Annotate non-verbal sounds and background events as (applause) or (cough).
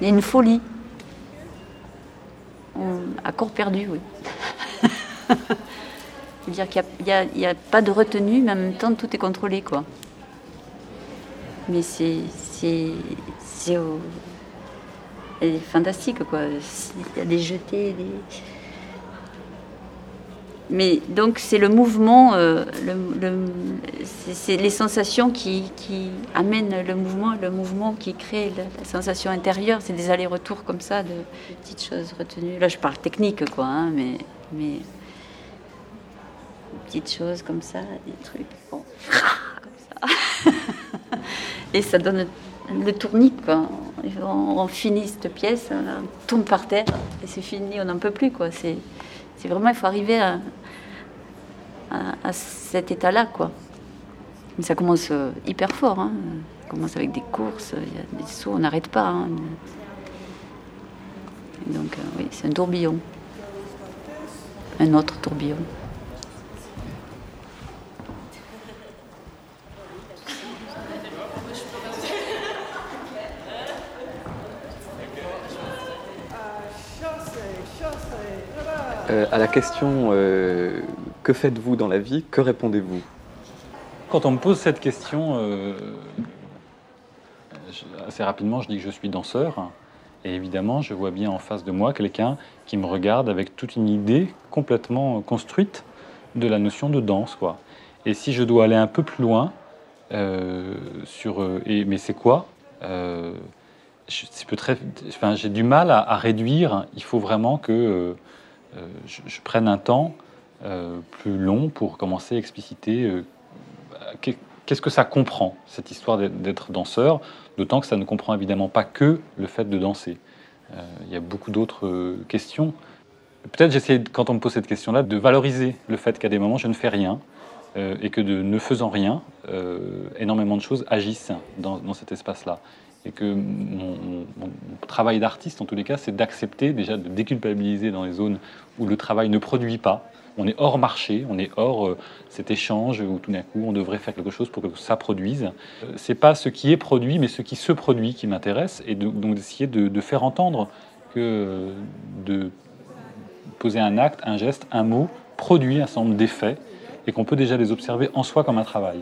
Il y a une folie. à corps perdu, oui. (laughs) C'est-à-dire qu'il n'y a, pas de retenue, mais en même temps, tout est contrôlé, quoi. Mais c'est... C'est fantastique, quoi. Il y a des jetés, des... Mais donc c'est le mouvement, euh, c'est les sensations qui, amènent le mouvement, le mouvement qui crée la, sensation intérieure. C'est des allers-retours comme ça, de petites choses retenues. Là je parle technique quoi, hein, mais, petites choses comme ça, des trucs, comme ça. (laughs) Et ça donne le tournique quoi. On, finit cette pièce, on tombe par terre et c'est fini, on n'en peut plus quoi. C'est c'est vraiment, il faut arriver à, cet état-là, quoi. Mais ça commence euh, hyper fort. Hein. Ça commence avec des courses, il y a des sauts, on n'arrête pas. Hein. donc, euh, oui, c'est un tourbillon. Un autre tourbillon. Euh, à la question euh, que faites-vous dans la vie, que répondez-vous? Quand on me pose cette question, euh, assez rapidement, je dis que je suis danseur. Et évidemment, je vois bien en face de moi quelqu'un qui me regarde avec toute une idée complètement construite de la notion de danse. Quoi. Et si je dois aller un peu plus loin, sur, mais c'est quoi? J'ai du mal à, réduire. Il faut vraiment que euh, je, prenne un temps euh, plus long pour commencer à expliciter euh, qu'est-ce que ça comprend, cette histoire d'être danseur, d'autant que ça ne comprend évidemment pas que le fait de danser. il y a beaucoup d'autres questions. Peut-être j'essaie, quand on me pose cette question-là, de valoriser le fait qu'à des moments, je ne fais rien, et que de ne faisant rien, énormément de choses agissent dans, cet espace-là et que mon, travail d'artiste, en tous les cas, c'est d'accepter déjà de déculpabiliser dans les zones où le travail ne produit pas. On est hors marché, on est hors euh, cet échange où tout d'un coup on devrait faire quelque chose pour que ça produise. Euh, c'est pas ce qui est produit, mais ce qui se produit qui m'intéresse, et donc d'essayer de, faire entendre que de poser un acte, un geste, un mot produit un certain nombre d'effets et qu'on peut déjà les observer en soi comme un travail.